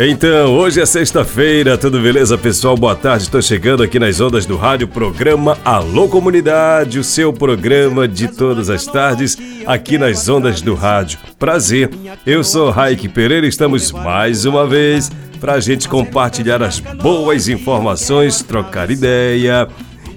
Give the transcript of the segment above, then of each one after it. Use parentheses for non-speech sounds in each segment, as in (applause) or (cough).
Então, hoje é sexta-feira, tudo beleza, pessoal? Boa tarde, estou chegando aqui nas ondas do rádio, programa Alô Comunidade, o seu programa de todas as tardes, aqui nas ondas do rádio. Prazer, eu sou Raik Pereira, estamos mais uma vez para a gente compartilhar as boas informações, trocar ideia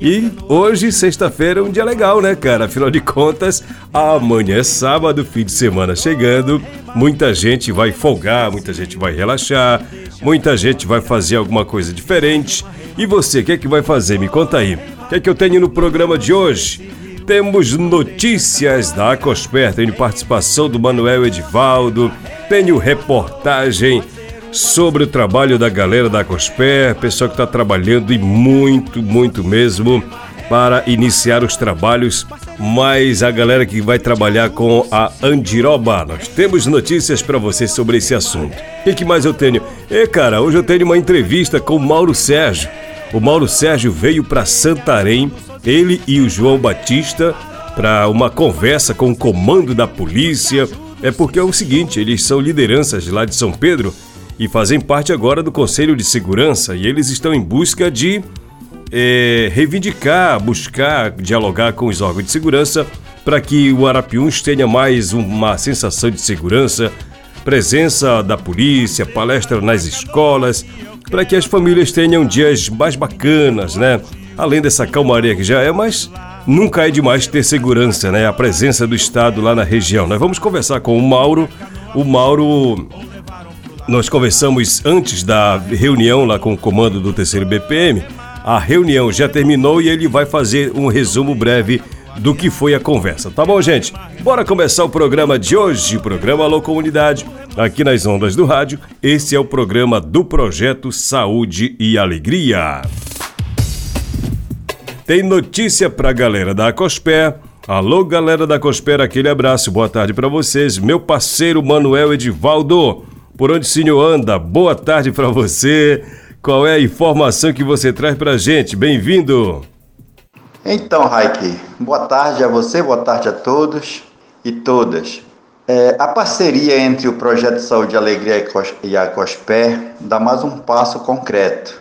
e hoje, sexta-feira, é um dia legal, né, cara? Afinal de contas, amanhã é sábado, fim de semana chegando. Muita gente vai folgar, muita gente vai relaxar, muita gente vai fazer alguma coisa diferente. E você, o que é que vai fazer? Me conta aí. O que é que eu tenho no programa de hoje? Temos notícias da Acosper, tenho participação do Manuel Edivaldo, tenho reportagem sobre o trabalho da galera da Cosper, pessoal que está trabalhando e muito, muito mesmo para iniciar os trabalhos, mas a galera que vai trabalhar com a Andiroba. Nós temos notícias para você sobre esse assunto. O que mais eu tenho? E cara, hoje eu tenho uma entrevista com o Mauro Sérgio. O Mauro Sérgio veio para Santarém, ele e o João Batista, para uma conversa com o comando da polícia. É porque é o seguinte, eles são lideranças lá de São Pedro e fazem parte agora do Conselho de Segurança e eles estão em busca de é, reivindicar, buscar, dialogar com os órgãos de segurança para que o Arapiuns tenha mais uma sensação de segurança, presença da polícia, palestra nas escolas, para que as famílias tenham dias mais bacanas, né? Além dessa calmaria que já é, mas nunca é demais ter segurança, né? A presença do Estado lá na região. Nós vamos conversar com o Mauro. O Mauro nós conversamos antes da reunião lá com o comando do terceiro BPM. A reunião já terminou e ele vai fazer um resumo breve do que foi a conversa. Tá bom, gente? Bora começar o programa de hoje, programa Alô Comunidade, aqui nas ondas do rádio. Esse é o programa do projeto Saúde e Alegria. Tem notícia pra galera da Cosper. Alô, galera da Cosper, aquele abraço. Boa tarde para vocês. Meu parceiro Manuel Edivaldo. Por onde o senhor anda? Boa tarde para você. Qual é a informação que você traz para a gente? Bem-vindo. Então, Raik, boa tarde a você, boa tarde a todos e todas. É, a parceria entre o Projeto Saúde Alegria e a COSPER dá mais um passo concreto.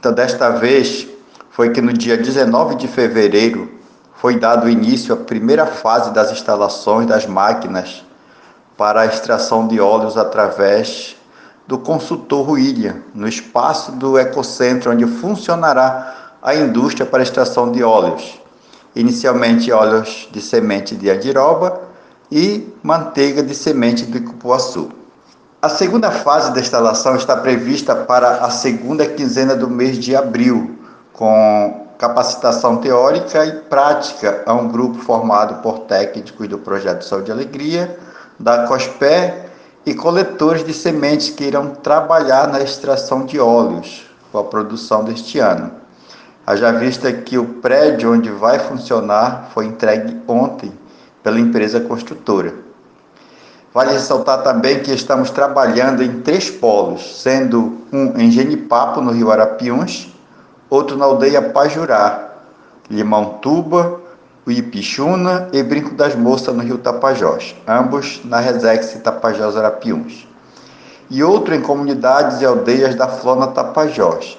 Então, desta vez, foi que no dia 19 de fevereiro foi dado início à primeira fase das instalações das máquinas para a extração de óleos através do consultor William, no espaço do Ecocentro, onde funcionará a indústria para extração de óleos. Inicialmente óleos de semente de andiroba e manteiga de semente de cupuaçu. A segunda fase da instalação está prevista para a segunda quinzena do mês de abril, com capacitação teórica e prática a um grupo formado por técnicos do Projeto Saúde e Alegria, da COSPE e coletores de sementes que irão trabalhar na extração de óleos com a produção deste ano. Haja vista que o prédio onde vai funcionar foi entregue ontem pela empresa construtora. Vale ressaltar também que estamos trabalhando em três polos, sendo um em Genipapo, no Rio Arapiuns, outro na aldeia Pajurá, Limão Tuba o Ipixuna e Brinco das Moças no Rio Tapajós, ambos na Resex Tapajós Arapiuns, e outro em comunidades e aldeias da Flona Tapajós.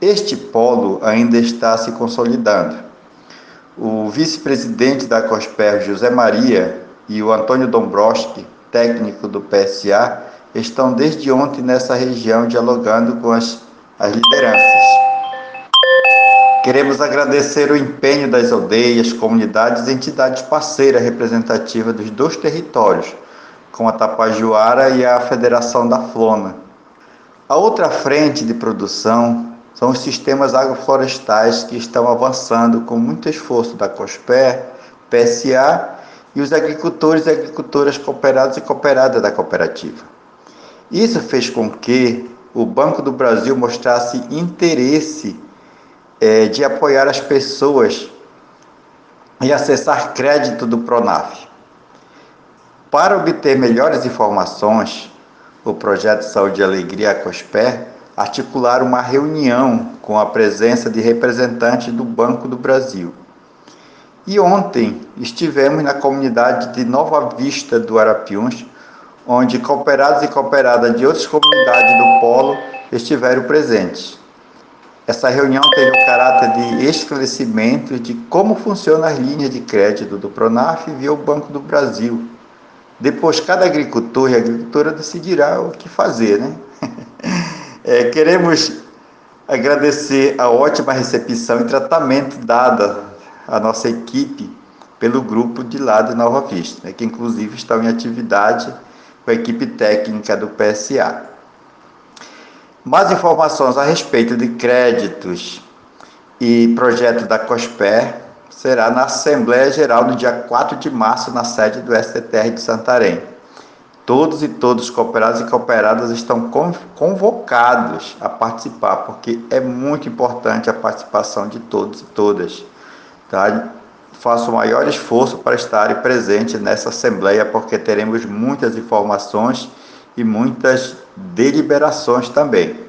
Este polo ainda está se consolidando. O vice-presidente da COSPER, José Maria, e o Antônio Dombrowski, técnico do PSA, estão desde ontem nessa região dialogando com as, as lideranças. Queremos agradecer o empenho das aldeias, comunidades e entidades parceiras representativas dos dois territórios, como a Tapajuara e a Federação da Flona. A outra frente de produção são os sistemas agroflorestais que estão avançando com muito esforço da COSPER, PSA e os agricultores e agricultoras cooperados e cooperadas da cooperativa. Isso fez com que o Banco do Brasil mostrasse interesse é, de apoiar as pessoas e acessar crédito do Pronaf. Para obter melhores informações, o projeto Saúde e Alegria COSPER articular uma reunião com a presença de representantes do Banco do Brasil. E ontem estivemos na comunidade de Nova Vista do Arapiuns, onde cooperados e cooperadas de outras comunidades do Polo estiveram presentes. Essa reunião teve o caráter de esclarecimento de como funcionam as linhas de crédito do Pronaf via o Banco do Brasil. Depois, cada agricultor e agricultora decidirá o que fazer, né? (laughs) É, queremos agradecer a ótima recepção e tratamento dada à nossa equipe pelo grupo de lá de Nova Vista, né, que inclusive está em atividade com a equipe técnica do PSA. Mais informações a respeito de créditos e projeto da COSPER será na Assembleia Geral no dia 4 de março, na sede do STTR de Santarém. Todos e todos cooperados e cooperadas estão convocados a participar, porque é muito importante a participação de todos e todas. Tá? Faço o maior esforço para estar presente nessa assembleia, porque teremos muitas informações e muitas deliberações também.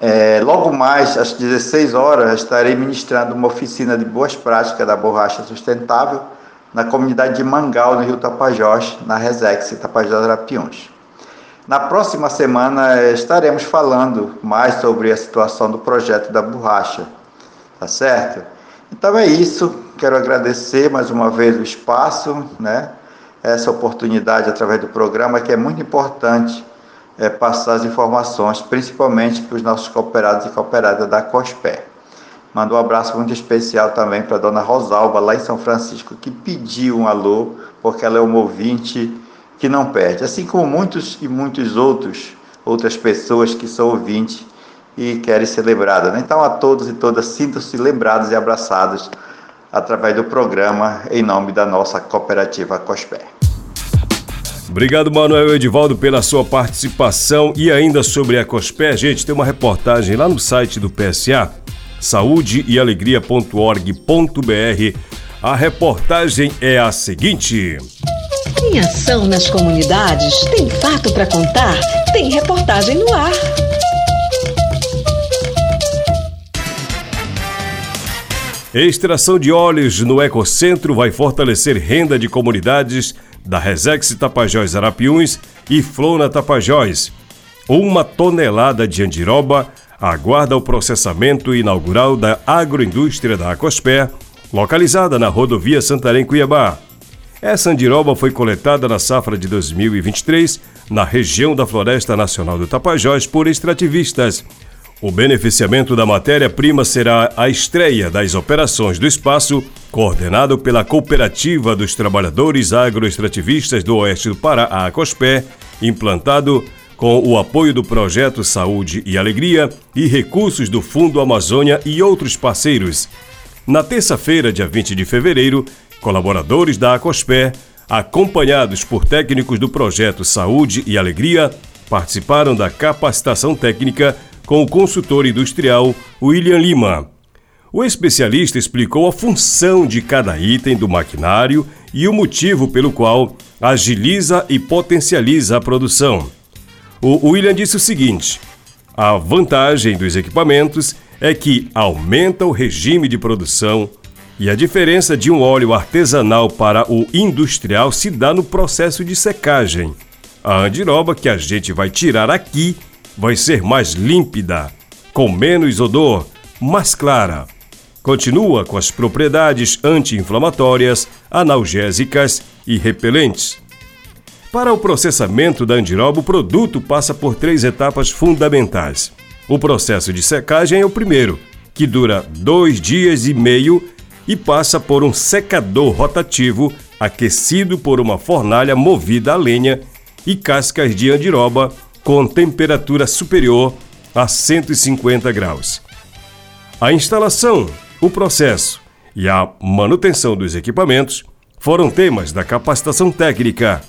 É, logo mais, às 16 horas, estarei ministrando uma oficina de boas práticas da borracha sustentável na comunidade de Mangal, no Rio Tapajós, na Resex Tapajós Arapiuns. Na próxima semana estaremos falando mais sobre a situação do projeto da borracha, tá certo? Então é isso, quero agradecer mais uma vez o espaço, né? Essa oportunidade através do programa que é muito importante é, passar as informações, principalmente para os nossos cooperados e cooperadas da COSPER. Manda um abraço muito especial também para a dona Rosalba, lá em São Francisco, que pediu um alô, porque ela é uma ouvinte que não perde. Assim como muitos e muitos outros, outras pessoas que são ouvintes e querem ser lembradas. Né? Então, a todos e todas, sintam-se lembrados e abraçados através do programa, em nome da nossa cooperativa COSPER. Obrigado, Manuel Edivaldo, pela sua participação. E ainda sobre a COSPER, gente, tem uma reportagem lá no site do PSA saudeealegria.org.br. A reportagem é a seguinte: Em ação nas comunidades, tem fato para contar, tem reportagem no ar. Extração de óleos no Ecocentro vai fortalecer renda de comunidades da Resex Tapajós Arapiuns e Flona Tapajós. Uma tonelada de andiroba aguarda o processamento inaugural da agroindústria da Acosper, localizada na rodovia Santarém-Cuiabá. Essa andiroba foi coletada na safra de 2023 na região da Floresta Nacional do Tapajós por extrativistas. O beneficiamento da matéria-prima será a estreia das operações do espaço, coordenado pela Cooperativa dos Trabalhadores Agroextrativistas do Oeste do Pará, a Acospé, implantado com o apoio do projeto Saúde e Alegria e recursos do Fundo Amazônia e outros parceiros. Na terça-feira, dia 20 de fevereiro, colaboradores da Acospé, acompanhados por técnicos do projeto Saúde e Alegria, participaram da capacitação técnica com o consultor industrial William Lima. O especialista explicou a função de cada item do maquinário e o motivo pelo qual agiliza e potencializa a produção. O William disse o seguinte: a vantagem dos equipamentos é que aumenta o regime de produção e a diferença de um óleo artesanal para o industrial se dá no processo de secagem. A andiroba que a gente vai tirar aqui vai ser mais límpida, com menos odor, mais clara. Continua com as propriedades anti-inflamatórias, analgésicas e repelentes. Para o processamento da andiroba, o produto passa por três etapas fundamentais. O processo de secagem é o primeiro, que dura dois dias e meio e passa por um secador rotativo aquecido por uma fornalha movida a lenha e cascas de andiroba com temperatura superior a 150 graus. A instalação, o processo e a manutenção dos equipamentos foram temas da capacitação técnica.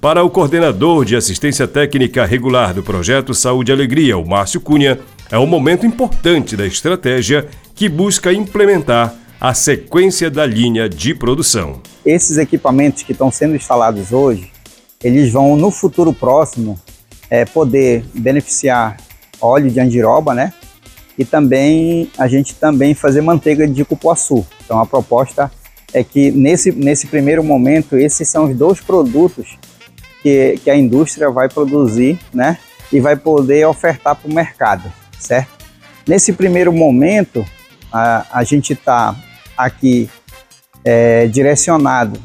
Para o coordenador de assistência técnica regular do projeto Saúde e Alegria, o Márcio Cunha, é um momento importante da estratégia que busca implementar a sequência da linha de produção. Esses equipamentos que estão sendo instalados hoje, eles vão no futuro próximo é, poder beneficiar óleo de andiroba, né? E também a gente também fazer manteiga de cupuaçu. Então a proposta é que nesse, nesse primeiro momento esses são os dois produtos que, que a indústria vai produzir, né? E vai poder ofertar para o mercado, certo? Nesse primeiro momento a, a gente está aqui é, direcionado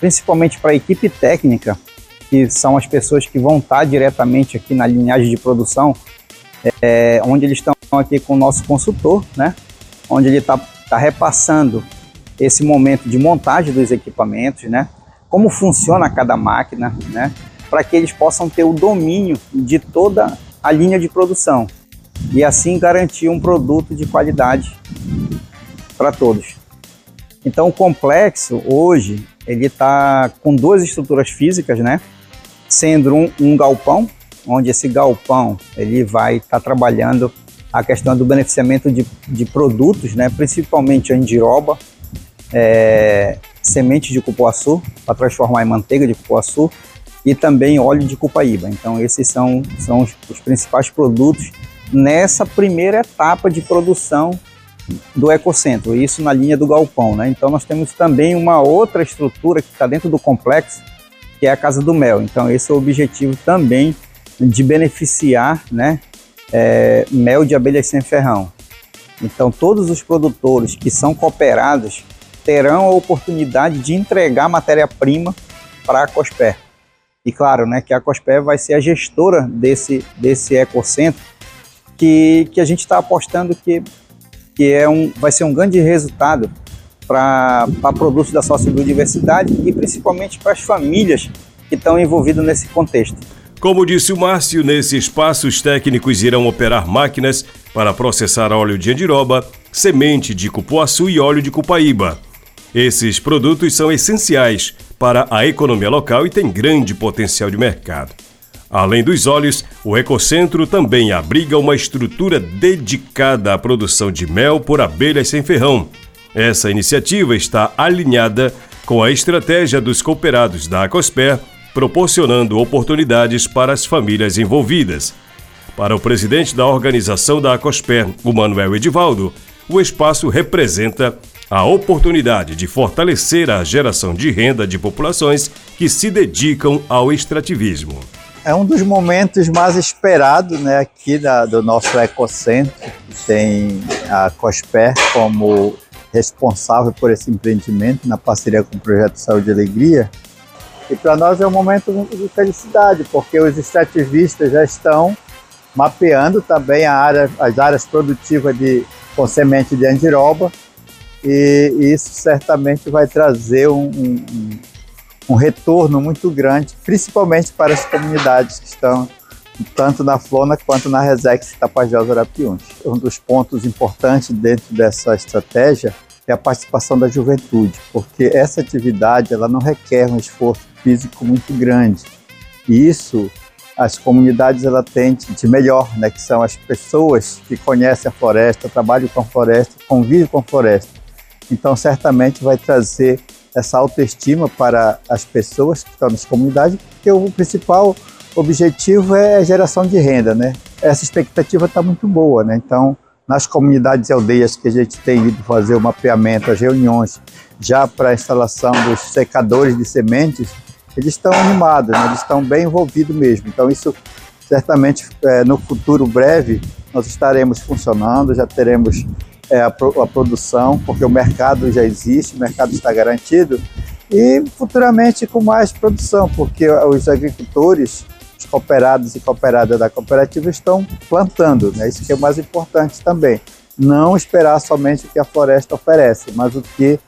principalmente para a equipe técnica, que são as pessoas que vão estar diretamente aqui na linhagem de produção, é, onde eles estão aqui com o nosso consultor, né? onde ele está tá repassando esse momento de montagem dos equipamentos, né? como funciona cada máquina, né? para que eles possam ter o domínio de toda a linha de produção e assim garantir um produto de qualidade para todos. Então o complexo hoje ele está com duas estruturas físicas, né? Sendo um, um galpão, onde esse galpão ele vai estar tá trabalhando a questão do beneficiamento de, de produtos, né? Principalmente andiroba, é, semente de cupuaçu para transformar em manteiga de cupuaçu e também óleo de cupaíba. Então esses são, são os, os principais produtos nessa primeira etapa de produção do ecocentro, isso na linha do galpão. Né? Então nós temos também uma outra estrutura que está dentro do complexo, que é a Casa do Mel. Então esse é o objetivo também de beneficiar né, é, mel de abelhas sem ferrão. Então todos os produtores que são cooperados terão a oportunidade de entregar matéria-prima para a COSPER. E claro, né, que a COSPER vai ser a gestora desse, desse ecocentro que, que a gente está apostando que que é um, vai ser um grande resultado para produtos da sociobiodiversidade e principalmente para as famílias que estão envolvidas nesse contexto. Como disse o Márcio, nesse espaço os técnicos irão operar máquinas para processar óleo de andiroba, semente de cupuaçu e óleo de cupaíba. Esses produtos são essenciais para a economia local e têm grande potencial de mercado. Além dos óleos, o Ecocentro também abriga uma estrutura dedicada à produção de mel por abelhas sem ferrão. Essa iniciativa está alinhada com a estratégia dos cooperados da Acosper, proporcionando oportunidades para as famílias envolvidas. Para o presidente da organização da Acosper, o Manuel Edivaldo, o espaço representa a oportunidade de fortalecer a geração de renda de populações que se dedicam ao extrativismo é um dos momentos mais esperados né, aqui da, do nosso Ecocentro, que tem a COSPER como responsável por esse empreendimento, na parceria com o Projeto Saúde e Alegria. E para nós é um momento de felicidade, porque os extrativistas já estão mapeando também área, as áreas produtivas de, com semente de andiroba, e isso certamente vai trazer um, um, um retorno muito grande, principalmente para as comunidades que estão tanto na Flona quanto na Resex Tapajós Arapiuns. Um dos pontos importantes dentro dessa estratégia é a participação da juventude, porque essa atividade ela não requer um esforço físico muito grande. E isso as comunidades ela têm de melhor, né, que são as pessoas que conhecem a floresta, trabalham com a floresta, convivem com a floresta. Então certamente vai trazer essa autoestima para as pessoas que estão nas comunidades, porque o principal objetivo é geração de renda, né? Essa expectativa está muito boa, né? Então, nas comunidades e aldeias que a gente tem ido fazer o mapeamento, as reuniões, já para a instalação dos secadores de sementes, eles estão animados, né? eles estão bem envolvidos mesmo. Então, isso certamente é, no futuro breve nós estaremos funcionando, já teremos é, a, a produção, porque o mercado já existe, o mercado está garantido, e futuramente com mais produção, porque os agricultores, os cooperados e cooperadas da cooperativa estão plantando, né? isso que é mais importante também. não esperar somente o que a floresta oferece, mas o que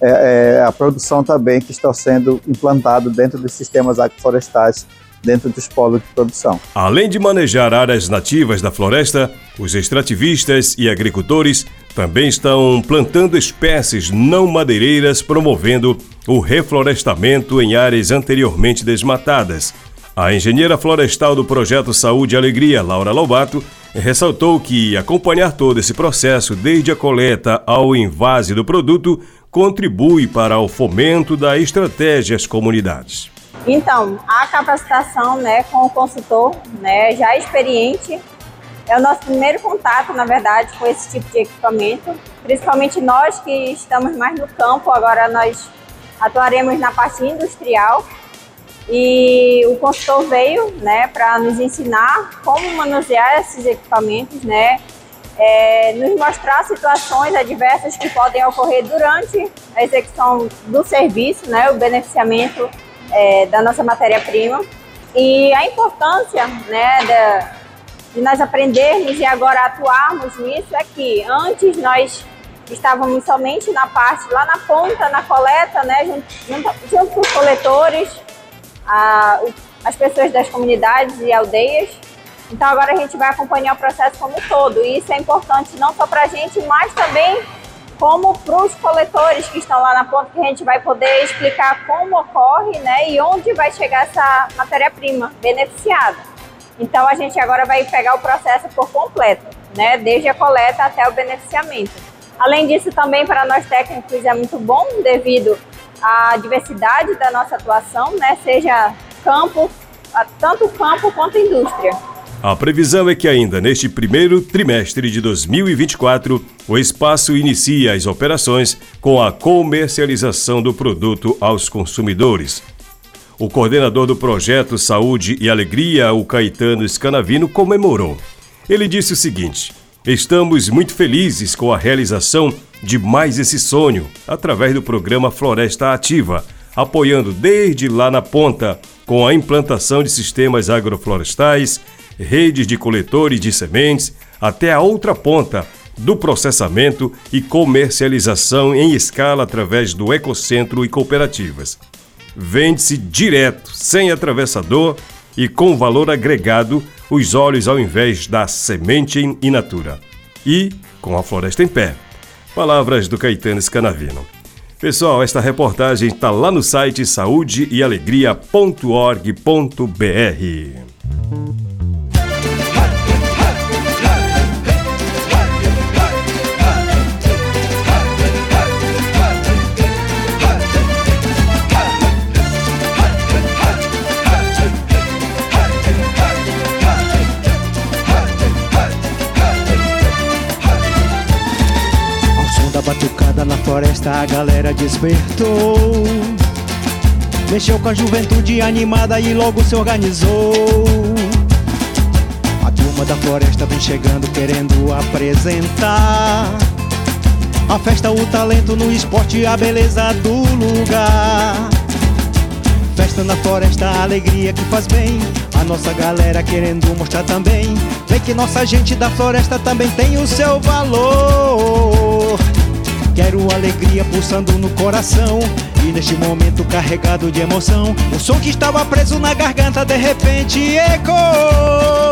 é, é a produção também que está sendo implantado dentro dos sistemas agroflorestais dentro dos polos de produção. Além de manejar áreas nativas da floresta, os extrativistas e agricultores também estão plantando espécies não madeireiras, promovendo o reflorestamento em áreas anteriormente desmatadas. A engenheira florestal do projeto Saúde e Alegria, Laura Lobato, ressaltou que acompanhar todo esse processo, desde a coleta ao invase do produto, contribui para o fomento da estratégia às comunidades. Então, a capacitação né, com o consultor né, já experiente é o nosso primeiro contato, na verdade, com esse tipo de equipamento. Principalmente nós que estamos mais no campo, agora nós atuaremos na parte industrial. E o consultor veio né, para nos ensinar como manusear esses equipamentos, né, é, nos mostrar situações adversas que podem ocorrer durante a execução do serviço, né, o beneficiamento é, da nossa matéria-prima. E a importância né, da, de nós aprendermos e agora atuarmos nisso é que antes nós estávamos somente na parte, lá na ponta, na coleta, né, junto, junto, junto com os coletores, a, as pessoas das comunidades e aldeias. Então agora a gente vai acompanhar o processo como um todo e isso é importante não só para a gente, mas também como para os coletores que estão lá na ponta, que a gente vai poder explicar como ocorre né, e onde vai chegar essa matéria-prima beneficiada. Então a gente agora vai pegar o processo por completo, né, desde a coleta até o beneficiamento. Além disso, também para nós técnicos é muito bom devido à diversidade da nossa atuação, né, seja campo, tanto campo quanto indústria. A previsão é que ainda neste primeiro trimestre de 2024, o espaço inicia as operações com a comercialização do produto aos consumidores. O coordenador do projeto Saúde e Alegria, o Caetano Scanavino, comemorou. Ele disse o seguinte: Estamos muito felizes com a realização de mais esse sonho através do programa Floresta Ativa, apoiando desde lá na ponta com a implantação de sistemas agroflorestais redes de coletores de sementes, até a outra ponta do processamento e comercialização em escala através do ecocentro e cooperativas. Vende-se direto, sem atravessador e com valor agregado, os óleos ao invés da semente in natura. E com a floresta em pé. Palavras do Caetano Scanavino. Pessoal, esta reportagem está lá no site saudeealegria.org.br. na floresta a galera despertou. Mexeu com a juventude animada e logo se organizou. A turma da floresta vem chegando querendo apresentar. A festa, o talento no esporte, a beleza do lugar. Festa na floresta, a alegria que faz bem. A nossa galera querendo mostrar também. Vê que nossa gente da floresta também tem o seu valor. Quero alegria pulsando no coração. E neste momento carregado de emoção O som que estava preso na garganta de repente ecoou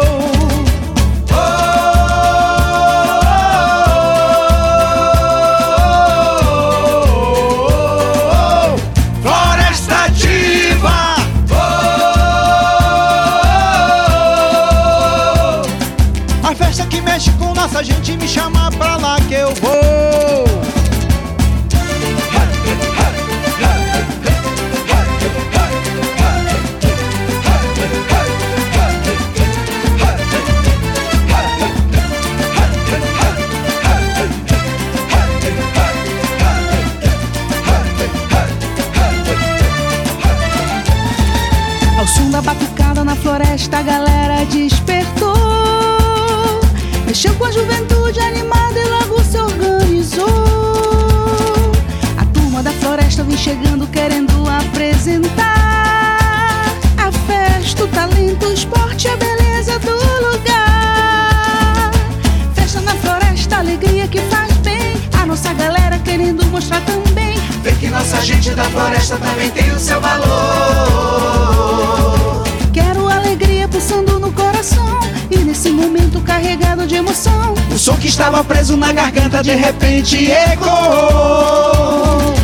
estava preso na garganta de repente ecoou.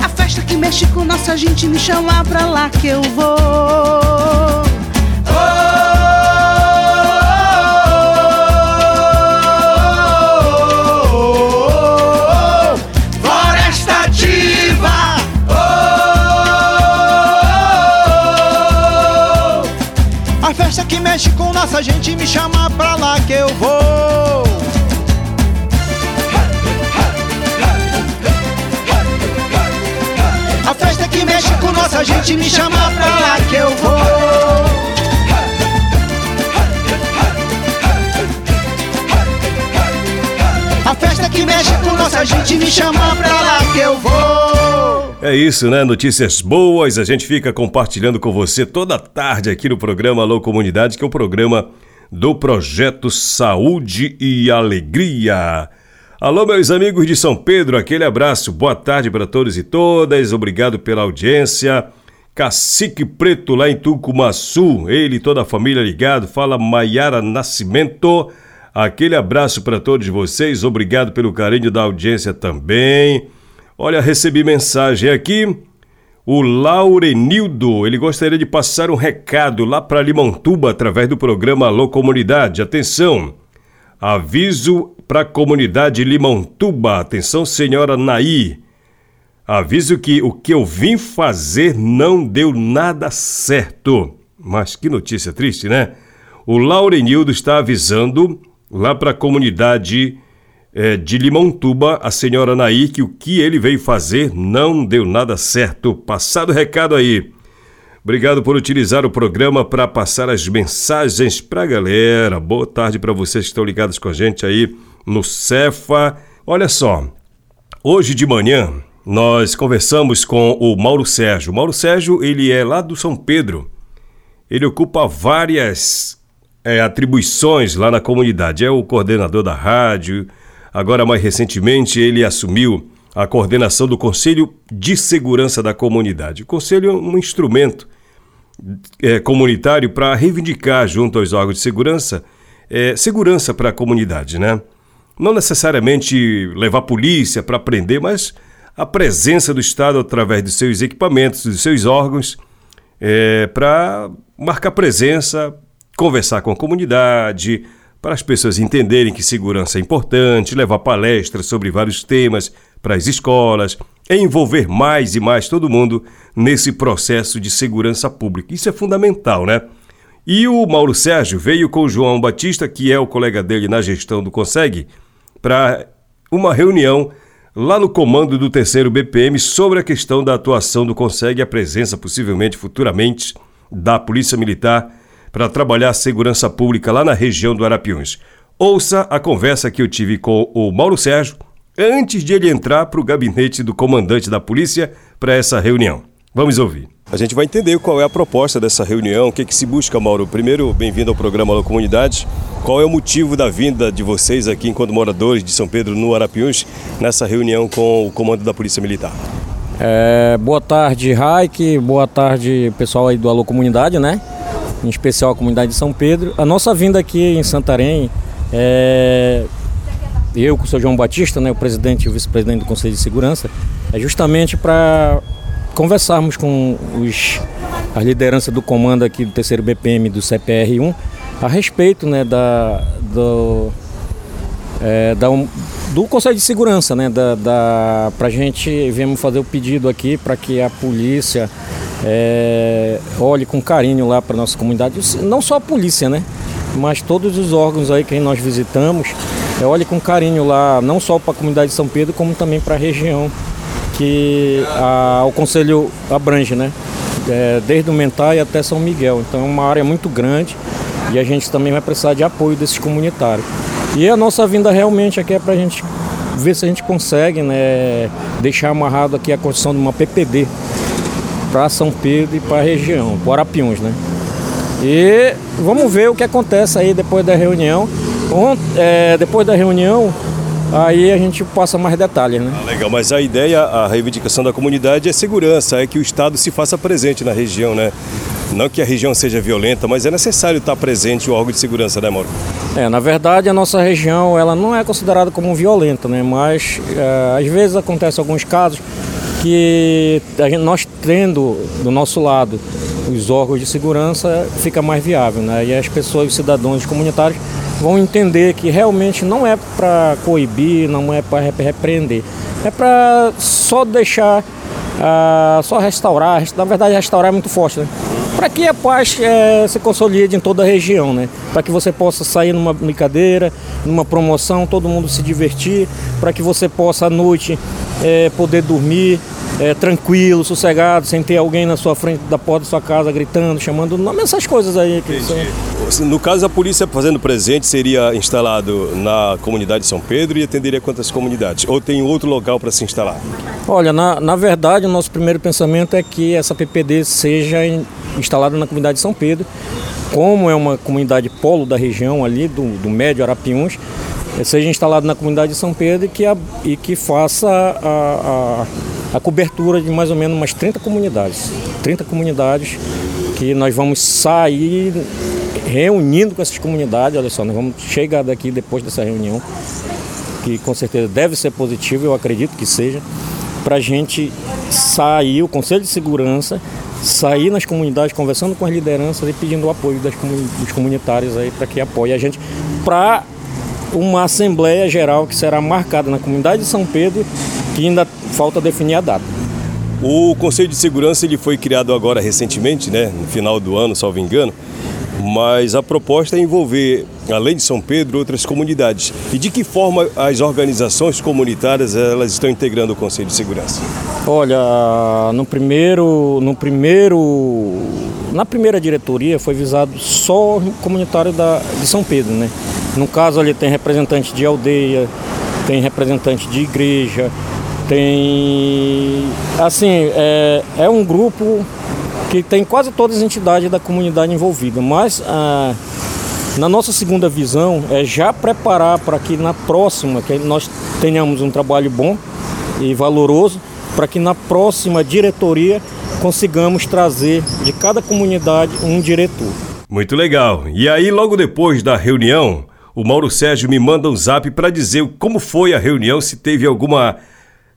A festa que mexe com nossa gente me chama pra lá que eu vou. Que eu vou. A festa que mexe com nossa gente me chama pra lá que eu vou. A festa que mexe com nossa gente me chama pra lá que eu vou. É isso, né? Notícias boas, a gente fica compartilhando com você toda tarde aqui no programa Alô Comunidade, que é o programa do projeto Saúde e Alegria. Alô, meus amigos de São Pedro, aquele abraço, boa tarde para todos e todas, obrigado pela audiência. Cacique Preto lá em Tucumaçu, ele e toda a família ligado, fala Maiara Nascimento. Aquele abraço para todos vocês, obrigado pelo carinho da audiência também. Olha, recebi mensagem aqui. O Laurenildo, ele gostaria de passar um recado lá para Limontuba através do programa Alô Comunidade. Atenção! Aviso para a comunidade Limontuba. Atenção, senhora Naí. Aviso que o que eu vim fazer não deu nada certo. Mas que notícia triste, né? O Laurenildo está avisando lá para a comunidade eh, de Limontuba, a senhora Naí, que o que ele veio fazer não deu nada certo. Passado o recado aí. Obrigado por utilizar o programa para passar as mensagens para a galera. Boa tarde para vocês que estão ligados com a gente aí no Cefa. Olha só, hoje de manhã nós conversamos com o Mauro Sérgio. O Mauro Sérgio, ele é lá do São Pedro. Ele ocupa várias é, atribuições lá na comunidade. É o coordenador da rádio. Agora, mais recentemente, ele assumiu a coordenação do Conselho de Segurança da Comunidade. O Conselho é um instrumento é, comunitário para reivindicar, junto aos órgãos de segurança, é, segurança para a comunidade, né? Não necessariamente levar polícia para prender, mas a presença do Estado através dos seus equipamentos, dos seus órgãos, é, para marcar presença, conversar com a comunidade, para as pessoas entenderem que segurança é importante, levar palestras sobre vários temas para as escolas, envolver mais e mais todo mundo nesse processo de segurança pública. Isso é fundamental, né? E o Mauro Sérgio veio com o João Batista, que é o colega dele na gestão do Conseg, para uma reunião lá no comando do terceiro BPM sobre a questão da atuação do Conseg e a presença, possivelmente futuramente, da Polícia Militar para trabalhar a segurança pública lá na região do Arapiuns. Ouça a conversa que eu tive com o Mauro Sérgio antes de ele entrar para o gabinete do comandante da polícia para essa reunião. Vamos ouvir. A gente vai entender qual é a proposta dessa reunião, o que, que se busca, Mauro. Primeiro, bem-vindo ao programa Alô Comunidade. Qual é o motivo da vinda de vocês aqui, enquanto moradores de São Pedro, no Arapiuns, nessa reunião com o comando da Polícia Militar? É, boa tarde, Raik. Boa tarde, pessoal aí do Alô Comunidade, né? Em especial a comunidade de São Pedro. A nossa vinda aqui em Santarém é. Eu com o seu João Batista, né, o presidente e o vice-presidente do Conselho de Segurança, é justamente para conversarmos com os, a liderança do comando aqui do terceiro BPM do CPR1 a respeito né, da, do, é, da, do Conselho de Segurança, né, da, da, para a gente viemos fazer o pedido aqui para que a polícia é, olhe com carinho lá para nossa comunidade, não só a polícia, né, mas todos os órgãos aí que nós visitamos, é, olhe com carinho lá, não só para a comunidade de São Pedro, como também para a região que a, o Conselho abrange, né, é, desde o Mentai até São Miguel. Então é uma área muito grande e a gente também vai precisar de apoio desses comunitários. E a nossa vinda realmente aqui é para a gente ver se a gente consegue né, deixar amarrado aqui a construção de uma PPD para São Pedro e para a região, para Arapiuns, né? E vamos ver o que acontece aí depois da reunião. Ont, é, depois da reunião, aí a gente passa mais detalhes, né? Ah, legal, mas a ideia, a reivindicação da comunidade é segurança, é que o Estado se faça presente na região, né? Não que a região seja violenta, mas é necessário estar presente o órgão de segurança, né, Mauro? É, na verdade a nossa região ela não é considerada como violenta, né? Mas é, às vezes acontece alguns casos que gente, nós tendo do nosso lado os órgãos de segurança fica mais viável, né? E as pessoas, os cidadãos comunitários vão entender que realmente não é para coibir, não é para repreender, é para só deixar, uh, só restaurar. Na verdade, restaurar é muito forte, né? Para que a paz é, se consolide em toda a região, né? Para que você possa sair numa brincadeira, numa promoção, todo mundo se divertir, para que você possa à noite é, poder dormir, é, tranquilo, sossegado, sem ter alguém na sua frente da porta da sua casa gritando, chamando nome, essas coisas aí. Que são... No caso, a polícia fazendo presente seria instalado na comunidade de São Pedro e atenderia quantas comunidades? Ou tem outro local para se instalar? Olha, na, na verdade, o nosso primeiro pensamento é que essa PPD seja instalada na comunidade de São Pedro. Como é uma comunidade polo da região ali, do, do Médio Arapiuns, seja instalado na comunidade de São Pedro e que, a, e que faça a, a a cobertura de mais ou menos umas 30 comunidades. 30 comunidades que nós vamos sair reunindo com essas comunidades. Olha só, nós vamos chegar daqui depois dessa reunião, que com certeza deve ser positiva, eu acredito que seja, para a gente sair, o Conselho de Segurança, sair nas comunidades, conversando com as lideranças e pedindo o apoio das, dos comunitários aí para que apoie a gente para uma Assembleia Geral que será marcada na comunidade de São Pedro, que ainda falta definir a data. O Conselho de Segurança ele foi criado agora recentemente, né, no final do ano, salvo engano, mas a proposta é envolver, além de São Pedro, outras comunidades. E de que forma as organizações comunitárias elas estão integrando o Conselho de Segurança? Olha, no primeiro, no primeiro, na primeira diretoria foi visado só o comunitário da, de São Pedro, né? No caso ali tem representante de aldeia, tem representante de igreja, tem. Assim, é, é um grupo que tem quase todas as entidades da comunidade envolvida, mas ah, na nossa segunda visão é já preparar para que na próxima, que nós tenhamos um trabalho bom e valoroso, para que na próxima diretoria consigamos trazer de cada comunidade um diretor. Muito legal. E aí, logo depois da reunião, o Mauro Sérgio me manda um zap para dizer como foi a reunião, se teve alguma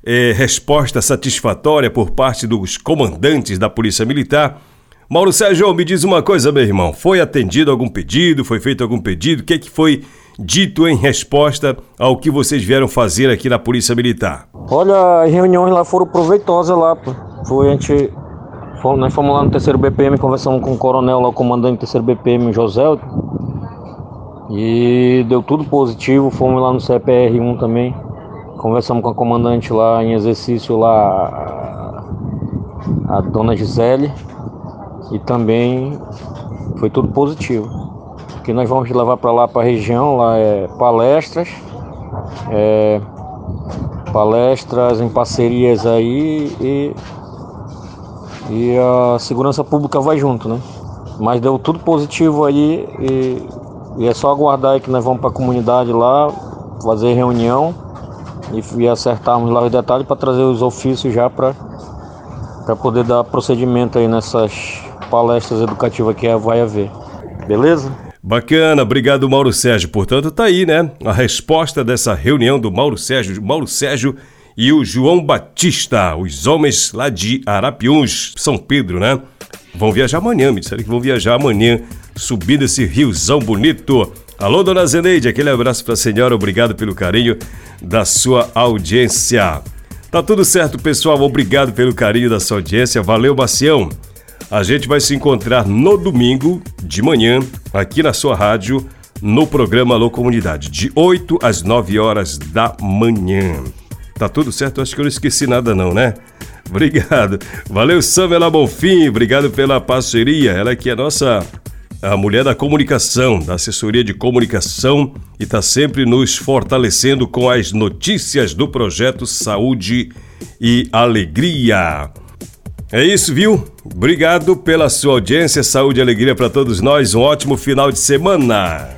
é, resposta satisfatória por parte dos comandantes da Polícia Militar. Mauro Sérgio, me diz uma coisa, meu irmão. Foi atendido algum pedido? Foi feito algum pedido? O que, é que foi dito em resposta ao que vocês vieram fazer aqui na Polícia Militar? Olha, as reuniões lá foram proveitosas lá. Foi a gente. Fomos, nós fomos lá no terceiro BPM, conversamos com o coronel lá, o comandante do terceiro BPM, José. E deu tudo positivo, fomos lá no CPR1 também. Conversamos com a comandante lá em exercício lá, a dona Gisele. E também foi tudo positivo. O que nós vamos levar para lá para a região, lá é palestras, é, palestras em parcerias aí e, e a segurança pública vai junto, né? Mas deu tudo positivo aí e e é só aguardar aí que nós vamos para a comunidade lá, fazer reunião e, acertarmos lá os detalhes para trazer os ofícios já para poder dar procedimento aí nessas palestras educativas que vai haver. Beleza? Bacana, obrigado Mauro Sérgio. Portanto, tá aí, né? A resposta dessa reunião do Mauro Sérgio, Mauro Sérgio e o João Batista, os homens lá de Arapiuns, São Pedro, né? Vão viajar amanhã, me disseram que vão viajar amanhã, subindo esse riozão bonito. Alô, dona Zeneide, aquele abraço para a senhora, obrigado pelo carinho da sua audiência. Tá tudo certo, pessoal, obrigado pelo carinho da sua audiência, valeu, Bacião. A gente vai se encontrar no domingo de manhã, aqui na sua rádio, no programa Alô Comunidade, de 8 às 9 horas da manhã. Tá tudo certo? Acho que eu não esqueci nada não, né? Obrigado. Valeu, Samela Bonfim. Obrigado pela parceria. Ela que é nossa a mulher da comunicação, da assessoria de comunicação e está sempre nos fortalecendo com as notícias do projeto Saúde e Alegria. É isso, viu? Obrigado pela sua audiência, saúde e alegria para todos nós. Um ótimo final de semana.